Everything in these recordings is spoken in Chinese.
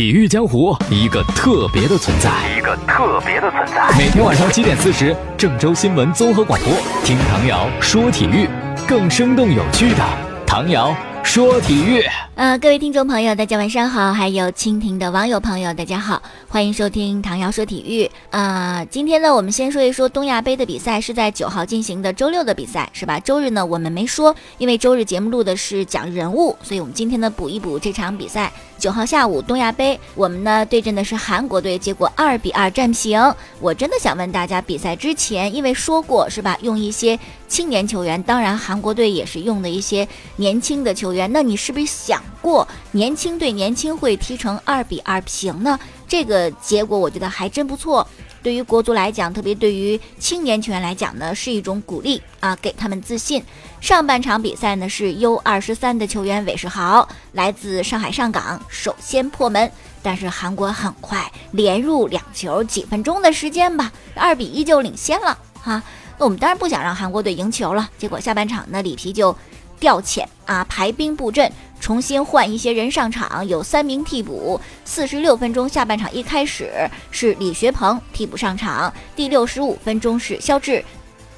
体育江湖一个特别的存在，一个特别的存在。每天晚上七点四十，郑州新闻综合广播，听唐瑶说体育，更生动有趣的唐瑶说体育。呃，各位听众朋友，大家晚上好，还有蜻蜓的网友朋友，大家好，欢迎收听唐瑶说体育。呃，今天呢，我们先说一说东亚杯的比赛，是在九号进行的周六的比赛，是吧？周日呢，我们没说，因为周日节目录的是讲人物，所以我们今天呢补一补这场比赛。九号下午，东亚杯，我们呢对阵的是韩国队，结果二比二战平。我真的想问大家，比赛之前，因为说过是吧，用一些青年球员，当然韩国队也是用的一些年轻的球员，那你是不是想？过年轻对年轻会踢成二比二平呢？这个结果我觉得还真不错。对于国足来讲，特别对于青年球员来讲呢，是一种鼓励啊，给他们自信。上半场比赛呢，是 U 二十三的球员韦世豪来自上海上港首先破门，但是韩国很快连入两球，几分钟的时间吧，二比一就领先了哈。那我们当然不想让韩国队赢球了，结果下半场呢，里皮就调遣啊，排兵布阵。重新换一些人上场，有三名替补。四十六分钟下半场一开始是李学鹏替补上场，第六十五分钟是肖智，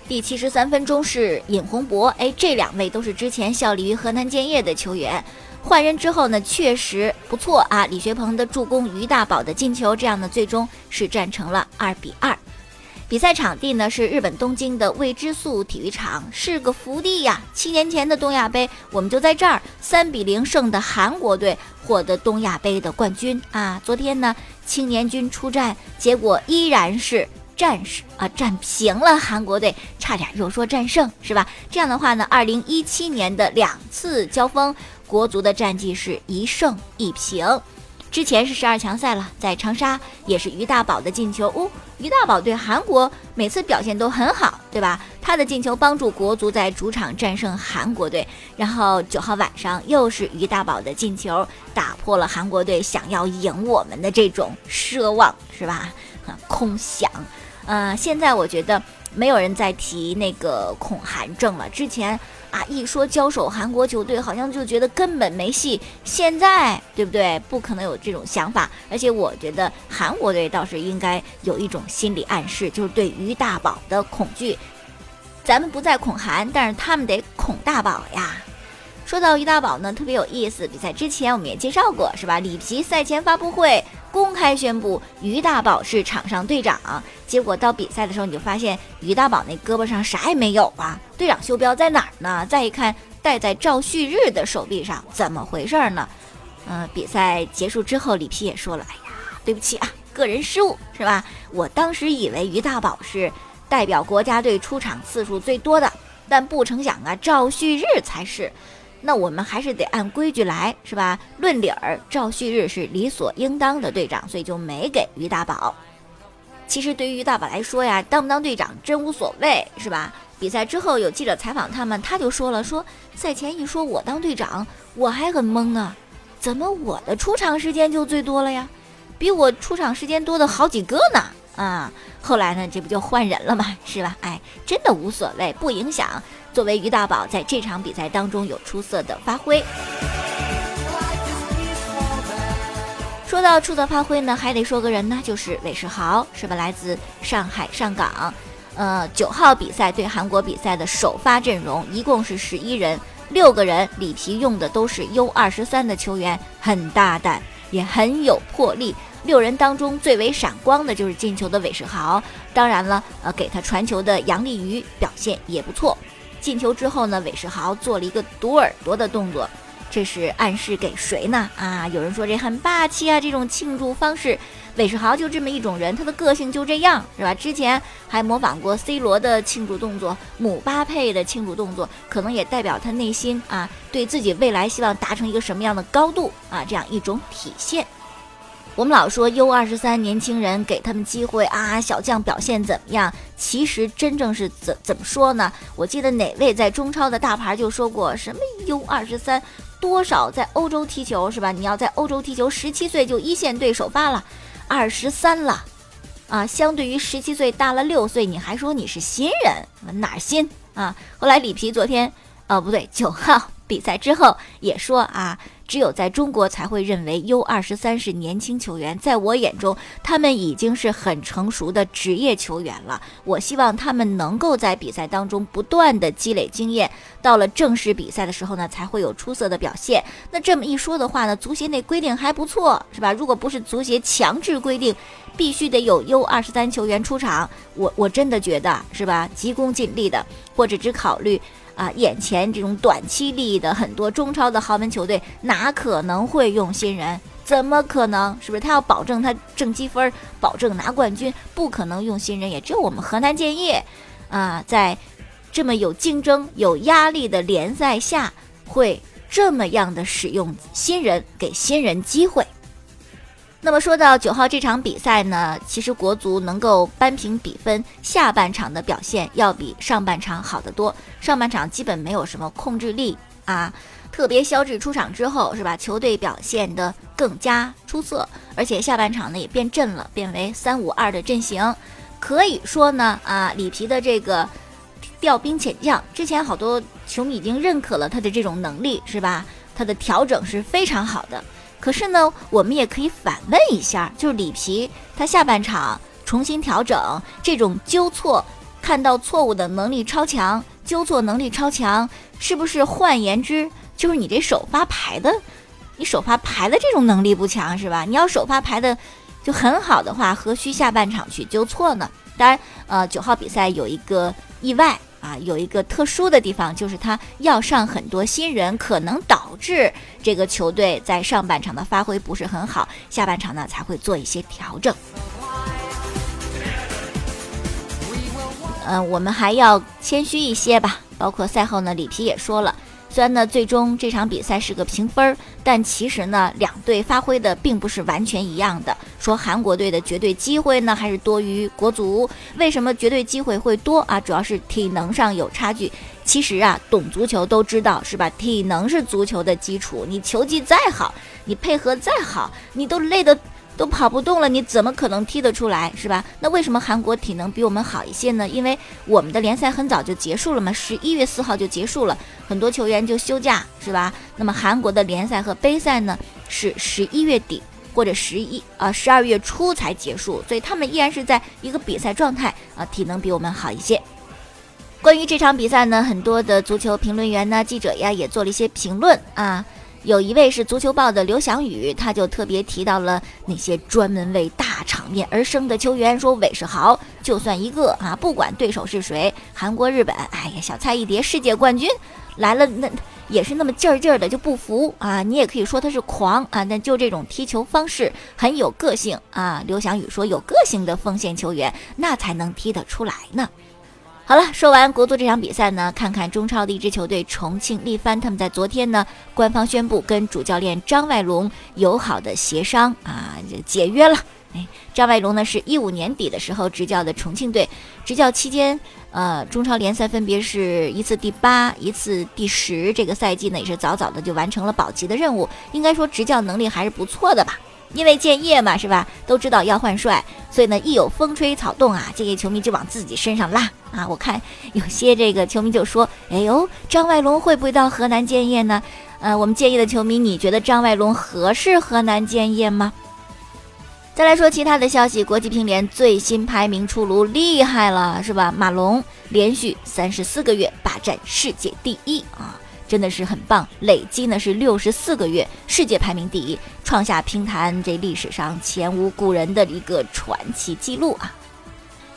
第七十三分钟是尹洪博。哎，这两位都是之前效力于河南建业的球员。换人之后呢，确实不错啊。李学鹏的助攻，于大宝的进球，这样呢，最终是战成了二比二。比赛场地呢是日本东京的未知数体育场，是个福地呀。七年前的东亚杯，我们就在这儿三比零胜的韩国队获得东亚杯的冠军啊。昨天呢，青年军出战，结果依然是战士啊，战平了韩国队，差点又说战胜是吧？这样的话呢，二零一七年的两次交锋，国足的战绩是一胜一平。之前是十二强赛了，在长沙也是于大宝的进球哦。于大宝对韩国每次表现都很好，对吧？他的进球帮助国足在主场战胜韩国队。然后九号晚上又是于大宝的进球，打破了韩国队想要赢我们的这种奢望，是吧？空想。呃，现在我觉得没有人再提那个恐韩症了。之前。啊，一说交手韩国球队，好像就觉得根本没戏。现在，对不对？不可能有这种想法。而且，我觉得韩国队倒是应该有一种心理暗示，就是对于大宝的恐惧。咱们不再恐韩，但是他们得恐大宝呀。说到于大宝呢，特别有意思。比赛之前我们也介绍过，是吧？里皮赛前发布会公开宣布于大宝是场上队长，结果到比赛的时候，你就发现于大宝那胳膊上啥也没有啊！队长袖标在哪儿呢？再一看，戴在赵旭日的手臂上，怎么回事呢？嗯，比赛结束之后，里皮也说了：“哎呀，对不起啊，个人失误，是吧？我当时以为于大宝是代表国家队出场次数最多的，但不成想啊，赵旭日才是。”那我们还是得按规矩来，是吧？论理儿，赵旭日是理所应当的队长，所以就没给于大宝。其实对于于大宝来说呀，当不当队长真无所谓，是吧？比赛之后有记者采访他们，他就说了，说赛前一说我当队长，我还很懵呢，怎么我的出场时间就最多了呀？比我出场时间多的好几个呢。啊，后来呢，这不就换人了吗？是吧？哎，真的无所谓，不影响。作为于大宝在这场比赛当中有出色的发挥。说到出色发挥呢，还得说个人呢，就是韦世豪，是吧？来自上海上港。呃，九号比赛对韩国比赛的首发阵容一共是十一人，六个人里皮用的都是 U 二十三的球员，很大胆，也很有魄力。六人当中最为闪光的就是进球的韦世豪，当然了，呃，给他传球的杨立瑜表现也不错。进球之后呢，韦世豪做了一个堵耳朵的动作，这是暗示给谁呢？啊，有人说这很霸气啊，这种庆祝方式，韦世豪就这么一种人，他的个性就这样，是吧？之前还模仿过 C 罗的庆祝动作，姆巴佩的庆祝动作，可能也代表他内心啊，对自己未来希望达成一个什么样的高度啊，这样一种体现。我们老说 U 二十三年轻人给他们机会啊，小将表现怎么样？其实真正是怎怎么说呢？我记得哪位在中超的大牌就说过，什么 U 二十三多少在欧洲踢球是吧？你要在欧洲踢球，十七岁就一线队首发了，二十三了，啊，相对于十七岁大了六岁，你还说你是新人，哪新啊？后来里皮昨天，哦不对，九号比赛之后也说啊。只有在中国才会认为 U 二十三是年轻球员，在我眼中，他们已经是很成熟的职业球员了。我希望他们能够在比赛当中不断的积累经验，到了正式比赛的时候呢，才会有出色的表现。那这么一说的话呢，足协那规定还不错，是吧？如果不是足协强制规定，必须得有 U 二十三球员出场，我我真的觉得是吧？急功近利的，或者只考虑。啊，眼前这种短期利益的很多中超的豪门球队，哪可能会用新人？怎么可能？是不是他要保证他挣积分，保证拿冠军，不可能用新人。也只有我们河南建业，啊，在这么有竞争、有压力的联赛下，会这么样的使用新人，给新人机会。那么说到九号这场比赛呢，其实国足能够扳平比分，下半场的表现要比上半场好得多。上半场基本没有什么控制力啊，特别肖智出场之后，是吧？球队表现得更加出色，而且下半场呢也变阵了，变为三五二的阵型。可以说呢，啊，里皮的这个调兵遣将，之前好多球迷已经认可了他的这种能力，是吧？他的调整是非常好的。可是呢，我们也可以反问一下，就是里皮他下半场重新调整，这种纠错、看到错误的能力超强，纠错能力超强，是不是换言之，就是你这首发排的，你首发排的这种能力不强是吧？你要首发排的就很好的话，何须下半场去纠错呢？当然，呃，九号比赛有一个意外。啊，有一个特殊的地方，就是他要上很多新人，可能导致这个球队在上半场的发挥不是很好，下半场呢才会做一些调整。嗯，我们还要谦虚一些吧。包括赛后呢，里皮也说了。虽然呢，最终这场比赛是个平分儿，但其实呢，两队发挥的并不是完全一样的。说韩国队的绝对机会呢，还是多于国足。为什么绝对机会会多啊？主要是体能上有差距。其实啊，懂足球都知道，是吧？体能是足球的基础。你球技再好，你配合再好，你都累得。都跑不动了，你怎么可能踢得出来，是吧？那为什么韩国体能比我们好一些呢？因为我们的联赛很早就结束了嘛，十一月四号就结束了，很多球员就休假，是吧？那么韩国的联赛和杯赛呢，是十一月底或者十一啊十二月初才结束，所以他们依然是在一个比赛状态啊，体能比我们好一些。关于这场比赛呢，很多的足球评论员呢、记者呀也做了一些评论啊。有一位是足球报的刘翔宇，他就特别提到了那些专门为大场面而生的球员，说韦世豪就算一个啊，不管对手是谁，韩国、日本，哎呀，小菜一碟，世界冠军来了，那也是那么劲儿劲儿的就不服啊。你也可以说他是狂啊，但就这种踢球方式很有个性啊。刘翔宇说，有个性的锋线球员，那才能踢得出来呢。好了，说完国足这场比赛呢，看看中超的一支球队重庆力帆，他们在昨天呢，官方宣布跟主教练张外龙友好的协商啊，解约了。哎，张外龙呢是一五年底的时候执教的重庆队，执教期间，呃，中超联赛分别是一次第八，一次第十，这个赛季呢也是早早的就完成了保级的任务，应该说执教能力还是不错的吧。因为建业嘛，是吧？都知道要换帅，所以呢，一有风吹草动啊，建业球迷就往自己身上拉啊。我看有些这个球迷就说：“哎呦，张外龙会不会到河南建业呢？”呃，我们建业的球迷，你觉得张外龙合适河南建业吗？再来说其他的消息，国际乒联最新排名出炉，厉害了，是吧？马龙连续三十四个月霸占世界第一啊！真的是很棒，累计呢是六十四个月，世界排名第一，创下乒坛这历史上前无古人的一个传奇记录啊！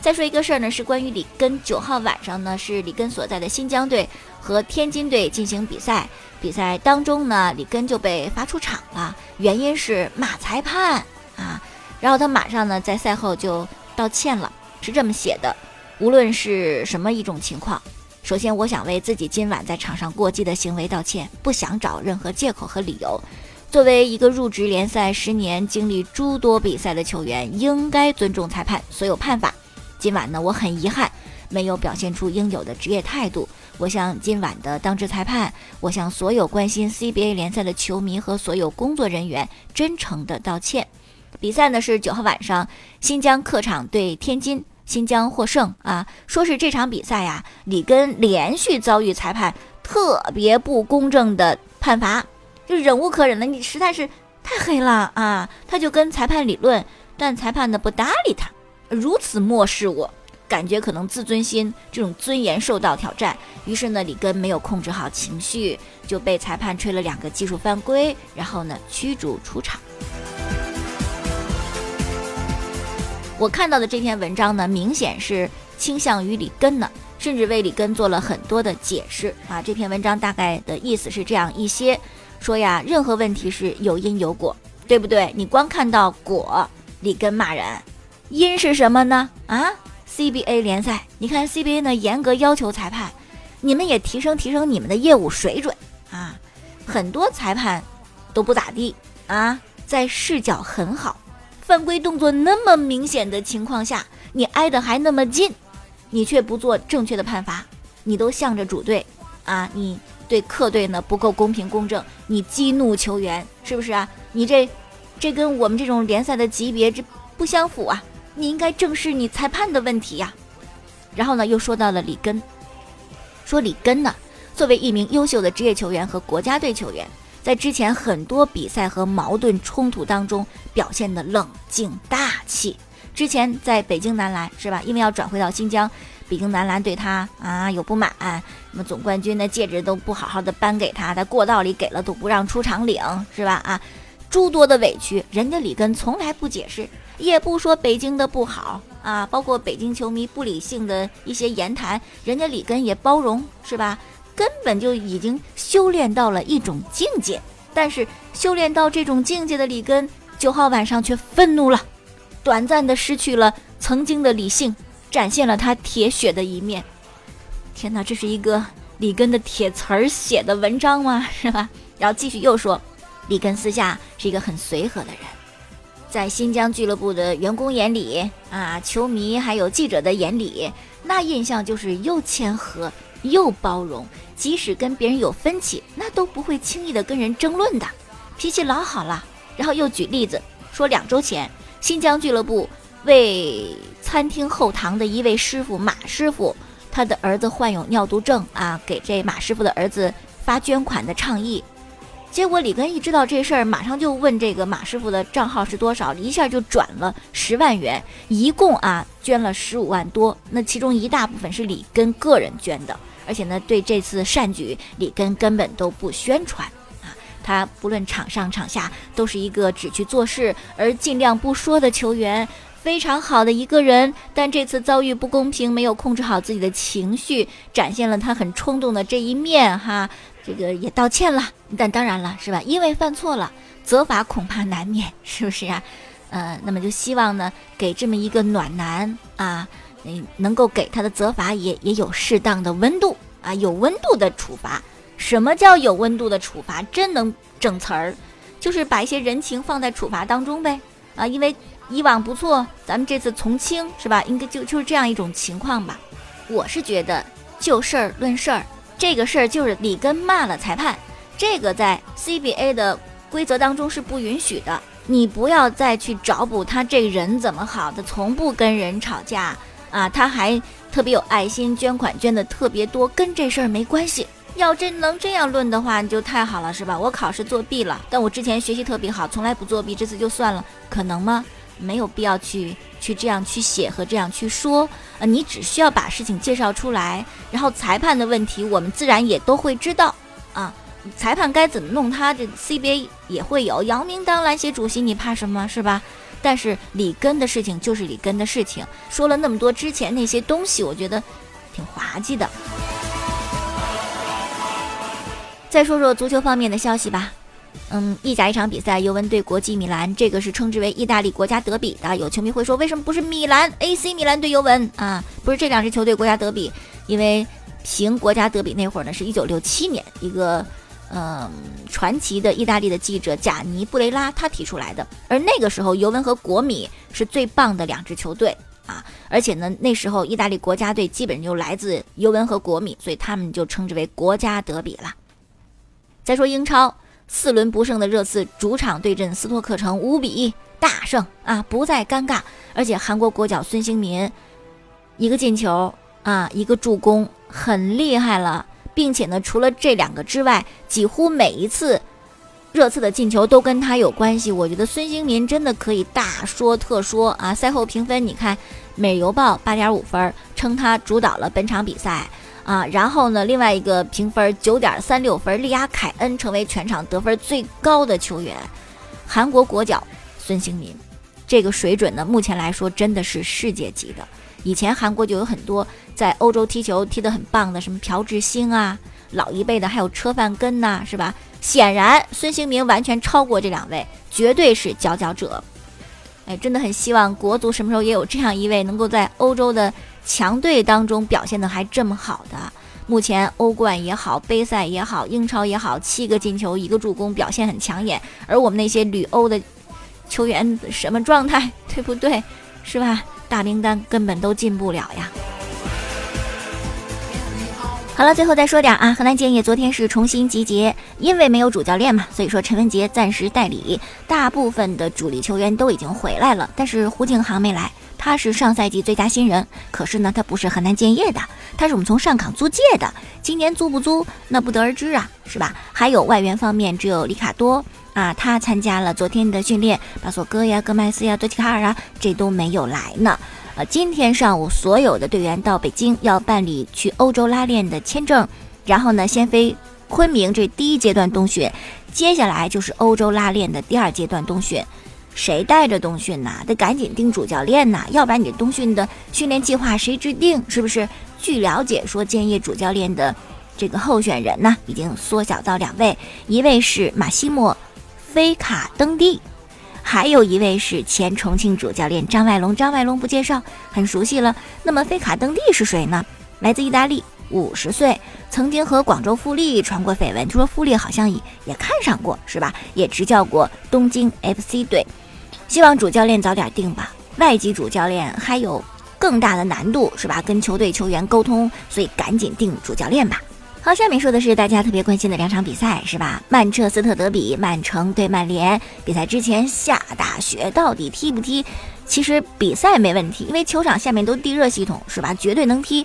再说一个事儿呢，是关于里根，九号晚上呢是里根所在的新疆队和天津队进行比赛，比赛当中呢里根就被罚出场了，原因是骂裁判啊，然后他马上呢在赛后就道歉了，是这么写的：无论是什么一种情况。首先，我想为自己今晚在场上过激的行为道歉，不想找任何借口和理由。作为一个入职联赛十年、经历诸多比赛的球员，应该尊重裁判所有判罚。今晚呢，我很遗憾没有表现出应有的职业态度。我向今晚的当值裁判，我向所有关心 CBA 联赛的球迷和所有工作人员真诚的道歉。比赛呢是九号晚上，新疆客场对天津。新疆获胜啊！说是这场比赛呀，里根连续遭遇裁判特别不公正的判罚，就忍无可忍了，你实在是太黑了啊！他就跟裁判理论，但裁判呢不搭理他，如此漠视我，感觉可能自尊心这种尊严受到挑战。于是呢，里根没有控制好情绪，就被裁判吹了两个技术犯规，然后呢驱逐出场。我看到的这篇文章呢，明显是倾向于里根的，甚至为里根做了很多的解释啊。这篇文章大概的意思是这样一些：说呀，任何问题是有因有果，对不对？你光看到果，里根骂人，因是什么呢？啊，CBA 联赛，你看 CBA 呢严格要求裁判，你们也提升提升你们的业务水准啊。很多裁判都不咋地啊，在视角很好。犯规动作那么明显的情况下，你挨得还那么近，你却不做正确的判罚，你都向着主队啊！你对客队呢不够公平公正，你激怒球员是不是啊？你这，这跟我们这种联赛的级别这不相符啊！你应该正视你裁判的问题呀。然后呢，又说到了里根，说里根呢，作为一名优秀的职业球员和国家队球员。在之前很多比赛和矛盾冲突当中表现的冷静大气。之前在北京男篮是吧？因为要转回到新疆，北京男篮对他啊有不满，什么总冠军的戒指都不好好的颁给他，在过道里给了都不让出场领是吧？啊，诸多的委屈，人家里根从来不解释，也不说北京的不好啊，包括北京球迷不理性的一些言谈，人家里根也包容是吧？根本就已经修炼到了一种境界，但是修炼到这种境界的里根，九号晚上却愤怒了，短暂的失去了曾经的理性，展现了他铁血的一面。天哪，这是一个里根的铁词儿写的文章吗？是吧？然后继续又说，里根私下是一个很随和的人，在新疆俱乐部的员工眼里啊，球迷还有记者的眼里，那印象就是又谦和又包容。即使跟别人有分歧，那都不会轻易的跟人争论的，脾气老好了。然后又举例子说，两周前新疆俱乐部为餐厅后堂的一位师傅马师傅，他的儿子患有尿毒症啊，给这马师傅的儿子发捐款的倡议。结果里根一知道这事儿，马上就问这个马师傅的账号是多少，一下就转了十万元，一共啊捐了十五万多。那其中一大部分是里根个人捐的。而且呢，对这次善举，里根根本都不宣传啊！他不论场上场下，都是一个只去做事而尽量不说的球员，非常好的一个人。但这次遭遇不公平，没有控制好自己的情绪，展现了他很冲动的这一面哈。这个也道歉了，但当然了，是吧？因为犯错了，责罚恐怕难免，是不是啊？呃，那么就希望呢，给这么一个暖男啊。嗯，能够给他的责罚也也有适当的温度啊，有温度的处罚。什么叫有温度的处罚？真能整词儿，就是把一些人情放在处罚当中呗。啊，因为以往不错，咱们这次从轻是吧？应该就就是这样一种情况吧。我是觉得就事儿论事儿，这个事儿就是里根骂了裁判，这个在 CBA 的规则当中是不允许的。你不要再去找补他这人怎么好的，从不跟人吵架。啊，他还特别有爱心，捐款捐的特别多，跟这事儿没关系。要真能这样论的话，你就太好了，是吧？我考试作弊了，但我之前学习特别好，从来不作弊，这次就算了，可能吗？没有必要去去这样去写和这样去说。呃，你只需要把事情介绍出来，然后裁判的问题我们自然也都会知道啊。裁判该怎么弄他，这 CBA 也会有。姚明当篮协主席，你怕什么，是吧？但是里根的事情就是里根的事情，说了那么多之前那些东西，我觉得挺滑稽的。再说说足球方面的消息吧，嗯，意甲一场比赛，尤文对国际米兰，这个是称之为意大利国家德比的。有球迷会说，为什么不是米兰 AC 米兰对尤文啊？不是这两支球队国家德比，因为评国家德比那会儿呢，是一九六七年一个。嗯，传奇的意大利的记者贾尼布雷拉他提出来的，而那个时候尤文和国米是最棒的两支球队啊，而且呢，那时候意大利国家队基本就来自尤文和国米，所以他们就称之为国家德比了。再说英超四轮不胜的热刺主场对阵斯托克城五比大胜啊，不再尴尬，而且韩国国脚孙兴民一个进球啊，一个助攻，很厉害了。并且呢，除了这两个之外，几乎每一次热刺的进球都跟他有关系。我觉得孙兴民真的可以大说特说啊！赛后评分，你看《美邮报》八点五分，称他主导了本场比赛啊。然后呢，另外一个评分九点三六分，力压凯恩成为全场得分最高的球员。韩国国脚孙兴民，这个水准呢，目前来说真的是世界级的。以前韩国就有很多在欧洲踢球踢得很棒的，什么朴智星啊，老一辈的还有车范根呐，是吧？显然孙兴民完全超过这两位，绝对是佼佼者。哎，真的很希望国足什么时候也有这样一位能够在欧洲的强队当中表现的还这么好的。目前欧冠也好，杯赛也好，英超也好，七个进球，一个助攻，表现很抢眼。而我们那些旅欧的球员什么状态，对不对？是吧？大名单根本都进不了呀。好了，最后再说点啊，河南建业昨天是重新集结，因为没有主教练嘛，所以说陈文杰暂时代理，大部分的主力球员都已经回来了，但是胡景航没来。他是上赛季最佳新人，可是呢，他不是河南建业的，他是我们从上港租借的。今年租不租，那不得而知啊，是吧？还有外援方面，只有里卡多啊，他参加了昨天的训练，巴索戈呀、戈麦斯呀、多奇卡尔啊，这都没有来呢。呃，今天上午所有的队员到北京要办理去欧洲拉练的签证，然后呢，先飞昆明这第一阶段冬训，接下来就是欧洲拉练的第二阶段冬训。谁带着冬训呐？得赶紧定主教练呐，要不然你冬训的训练计划谁制定？是不是？据了解说，建业主教练的这个候选人呢，已经缩小到两位，一位是马西莫·菲卡登蒂，还有一位是前重庆主教练张外龙。张外龙不介绍，很熟悉了。那么菲卡登蒂是谁呢？来自意大利，五十岁，曾经和广州富力传过绯闻，就说富力好像也也看上过，是吧？也执教过东京 FC 队。希望主教练早点定吧，外籍主教练还有更大的难度，是吧？跟球队球员沟通，所以赶紧定主教练吧。好，下面说的是大家特别关心的两场比赛，是吧？曼彻斯特德比，曼城对曼联。比赛之前下大雪，到底踢不踢？其实比赛没问题，因为球场下面都地热系统，是吧？绝对能踢。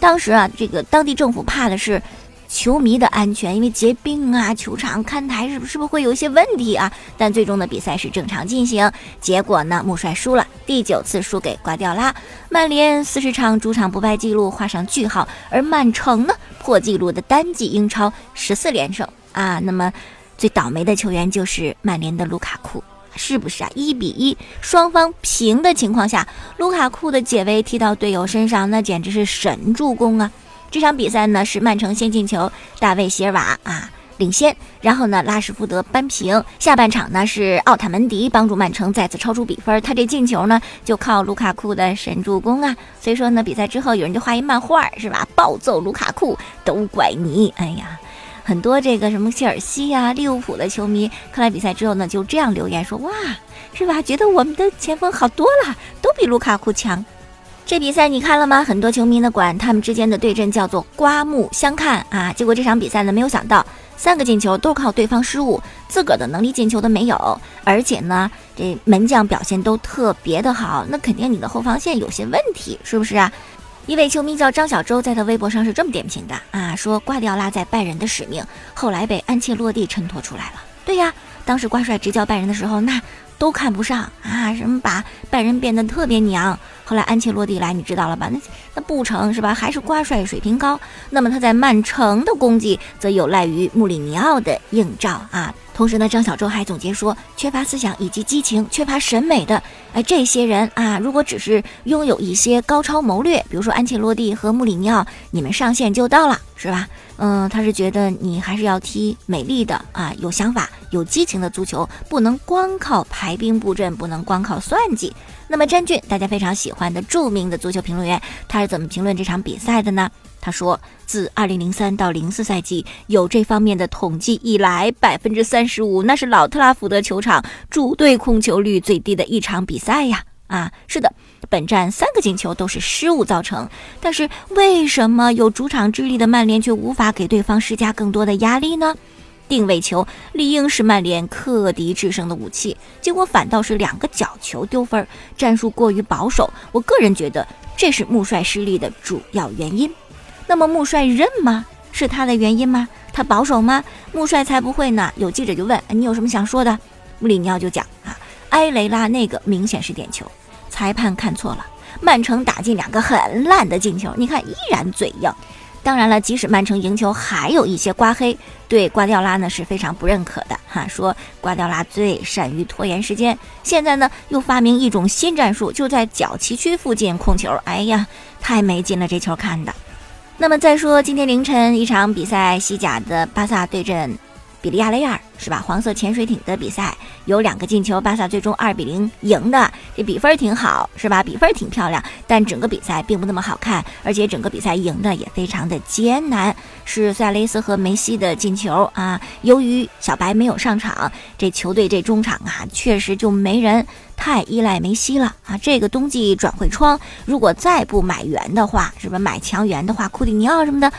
当时啊，这个当地政府怕的是。球迷的安全，因为结冰啊，球场看台是不是不是会有一些问题啊？但最终的比赛是正常进行，结果呢，穆帅输了，第九次输给瓜迪奥拉。曼联四十场主场不败记录画上句号，而曼城呢，破纪录的单季英超十四连胜啊。那么最倒霉的球员就是曼联的卢卡库，是不是啊？一比一，双方平的情况下，卢卡库的解围踢到队友身上，那简直是神助攻啊！这场比赛呢是曼城先进球，大卫席尔瓦啊领先，然后呢拉什福德扳平。下半场呢是奥塔门迪帮助曼城再次超出比分，他这进球呢就靠卢卡库的神助攻啊。所以说呢比赛之后有人就画一漫画是吧？暴揍卢卡库，都怪你！哎呀，很多这个什么切尔西呀、利物浦的球迷看了比赛之后呢就这样留言说哇，是吧？觉得我们的前锋好多了，都比卢卡库强。这比赛你看了吗？很多球迷呢管他们之间的对阵叫做刮目相看啊。结果这场比赛呢，没有想到三个进球都靠对方失误，自个儿的能力进球都没有。而且呢，这门将表现都特别的好，那肯定你的后防线有些问题，是不是啊？一位球迷叫张小周，在他微博上是这么点评的啊，说瓜迪奥拉在拜仁的使命，后来被安切洛蒂衬托出来了。对呀，当时瓜帅执教拜仁的时候，那。都看不上啊！什么把拜仁变得特别娘？后来安切洛蒂来，你知道了吧？那那不成是吧？还是瓜帅水平高。那么他在曼城的功绩，则有赖于穆里尼奥的映照啊。同时呢，张小舟还总结说，缺乏思想以及激情，缺乏审美的哎这些人啊，如果只是拥有一些高超谋略，比如说安切洛蒂和穆里尼奥，你们上线就到了，是吧？嗯，他是觉得你还是要踢美丽的啊，有想法、有激情的足球，不能光靠排兵布阵，不能光靠算计。那么詹俊，大家非常喜欢的著名的足球评论员，他是怎么评论这场比赛的呢？他说，自二零零三到零四赛季有这方面的统计以来，百分之三十五那是老特拉福德球场主队控球率最低的一场比赛呀！啊，是的，本站三个进球都是失误造成。但是为什么有主场之力的曼联却无法给对方施加更多的压力呢？定位球理应是曼联克敌制胜的武器，结果反倒是两个角球丢分，战术过于保守。我个人觉得这是穆帅失利的主要原因。那么穆帅认吗？是他的原因吗？他保守吗？穆帅才不会呢。有记者就问：“你有什么想说的？”穆里尼奥就讲啊，埃雷拉那个明显是点球，裁判看错了。曼城打进两个很烂的进球，你看依然嘴硬。当然了，即使曼城赢球，还有一些刮黑，对瓜迪奥拉呢是非常不认可的哈。说瓜迪奥拉最善于拖延时间，现在呢又发明一种新战术，就在角旗区附近控球。哎呀，太没劲了，这球看的。那么再说今天凌晨一场比赛，西甲的巴萨对阵。比利亚雷尔是吧？黄色潜水艇的比赛有两个进球，巴萨最终二比零赢的，这比分挺好是吧？比分挺漂亮，但整个比赛并不那么好看，而且整个比赛赢的也非常的艰难，是苏亚雷斯和梅西的进球啊。由于小白没有上场，这球队这中场啊确实就没人，太依赖梅西了啊。这个冬季转会窗如果再不买援的话，是吧？买强援的话，库蒂尼奥什么的。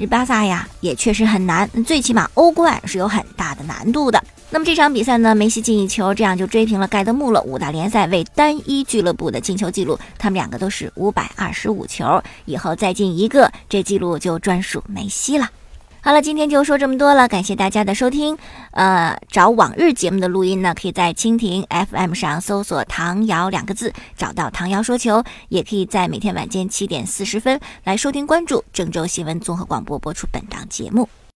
这巴萨呀，也确实很难，最起码欧冠是有很大的难度的。那么这场比赛呢，梅西进一球，这样就追平了盖德穆勒五大联赛为单一俱乐部的进球记录，他们两个都是五百二十五球，以后再进一个，这记录就专属梅西了。好了，今天就说这么多了，感谢大家的收听。呃，找往日节目的录音呢，可以在蜻蜓 FM 上搜索“唐瑶”两个字，找到“唐瑶说球”，也可以在每天晚间七点四十分来收听关注郑州新闻综合广播播出本档节目。